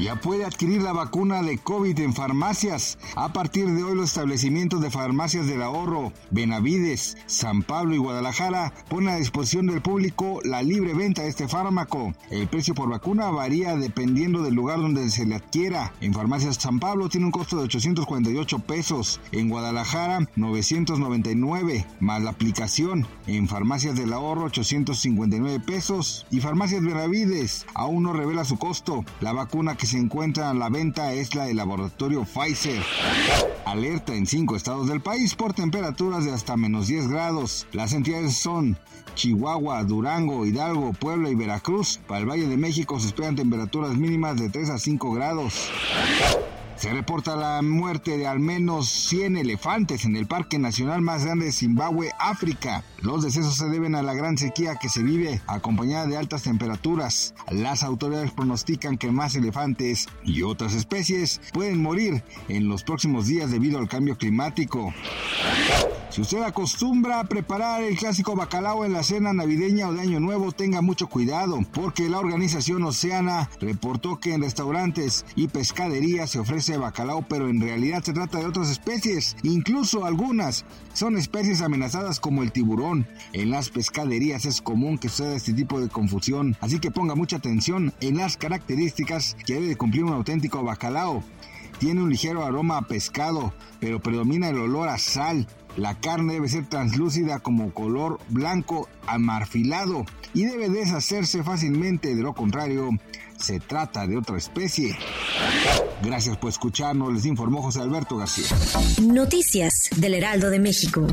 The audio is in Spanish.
Ya puede adquirir la vacuna de COVID en farmacias. A partir de hoy los establecimientos de farmacias del ahorro, Benavides, San Pablo y Guadalajara ponen a disposición del público la libre venta de este fármaco. El precio por vacuna varía dependiendo del lugar donde se le adquiera. En farmacias San Pablo tiene un costo de 848 pesos, en Guadalajara 999, más la aplicación. En farmacias del ahorro 859 pesos y farmacias Benavides aún no revela su costo. La vacuna que se encuentra a la venta es la del laboratorio Pfizer. Alerta en cinco estados del país por temperaturas de hasta menos 10 grados. Las entidades son Chihuahua, Durango, Hidalgo, Puebla y Veracruz. Para el Valle de México se esperan temperaturas mínimas de 3 a 5 grados. Se reporta la muerte de al menos 100 elefantes en el Parque Nacional más grande de Zimbabue, África. Los decesos se deben a la gran sequía que se vive, acompañada de altas temperaturas. Las autoridades pronostican que más elefantes y otras especies pueden morir en los próximos días debido al cambio climático. Si usted acostumbra a preparar el clásico bacalao en la cena navideña o de Año Nuevo, tenga mucho cuidado, porque la organización Oceana reportó que en restaurantes y pescaderías se ofrece bacalao, pero en realidad se trata de otras especies, incluso algunas son especies amenazadas como el tiburón. En las pescaderías es común que suceda este tipo de confusión, así que ponga mucha atención en las características que debe cumplir un auténtico bacalao. Tiene un ligero aroma a pescado, pero predomina el olor a sal. La carne debe ser translúcida como color blanco amarfilado y debe deshacerse fácilmente, de lo contrario, se trata de otra especie. Gracias por escucharnos, les informó José Alberto García. Noticias del Heraldo de México.